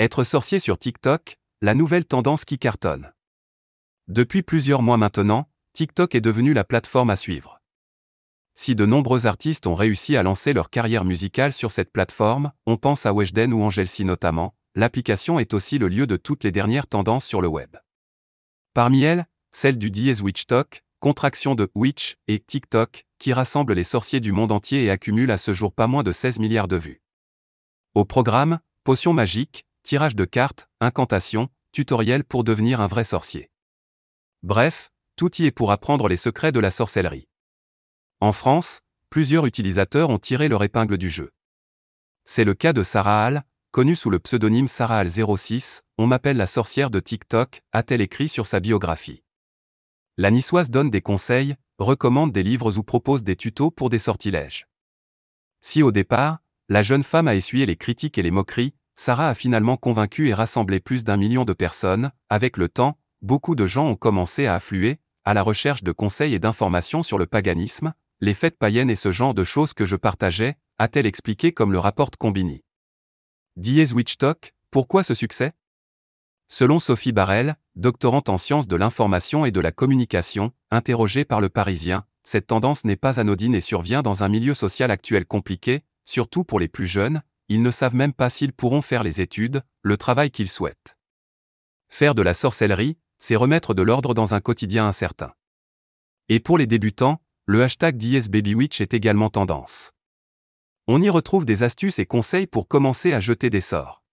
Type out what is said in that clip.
Être sorcier sur TikTok, la nouvelle tendance qui cartonne. Depuis plusieurs mois maintenant, TikTok est devenu la plateforme à suivre. Si de nombreux artistes ont réussi à lancer leur carrière musicale sur cette plateforme, on pense à Weshden ou Angelsi notamment, l'application est aussi le lieu de toutes les dernières tendances sur le web. Parmi elles, celle du dièse Witchtalk, contraction de Witch et TikTok, qui rassemble les sorciers du monde entier et accumule à ce jour pas moins de 16 milliards de vues. Au programme, potions magiques, tirage de cartes, incantations, tutoriels pour devenir un vrai sorcier. Bref, tout y est pour apprendre les secrets de la sorcellerie. En France, plusieurs utilisateurs ont tiré leur épingle du jeu. C'est le cas de Sarah Hall, connue sous le pseudonyme Sarah Hall 06, on m'appelle la sorcière de TikTok, a-t-elle écrit sur sa biographie. La niçoise donne des conseils, recommande des livres ou propose des tutos pour des sortilèges. Si au départ, la jeune femme a essuyé les critiques et les moqueries, Sarah a finalement convaincu et rassemblé plus d'un million de personnes, avec le temps, beaucoup de gens ont commencé à affluer, à la recherche de conseils et d'informations sur le paganisme, les fêtes païennes et ce genre de choses que je partageais, a-t-elle expliqué comme le rapporte Combini. Diez Witchtalk, pourquoi ce succès? Selon Sophie Barrel, doctorante en sciences de l'information et de la communication, interrogée par le Parisien, cette tendance n'est pas anodine et survient dans un milieu social actuel compliqué, surtout pour les plus jeunes, ils ne savent même pas s'ils pourront faire les études, le travail qu'ils souhaitent. Faire de la sorcellerie, c'est remettre de l'ordre dans un quotidien incertain. Et pour les débutants, le hashtag DSBabyWitch est également tendance. On y retrouve des astuces et conseils pour commencer à jeter des sorts.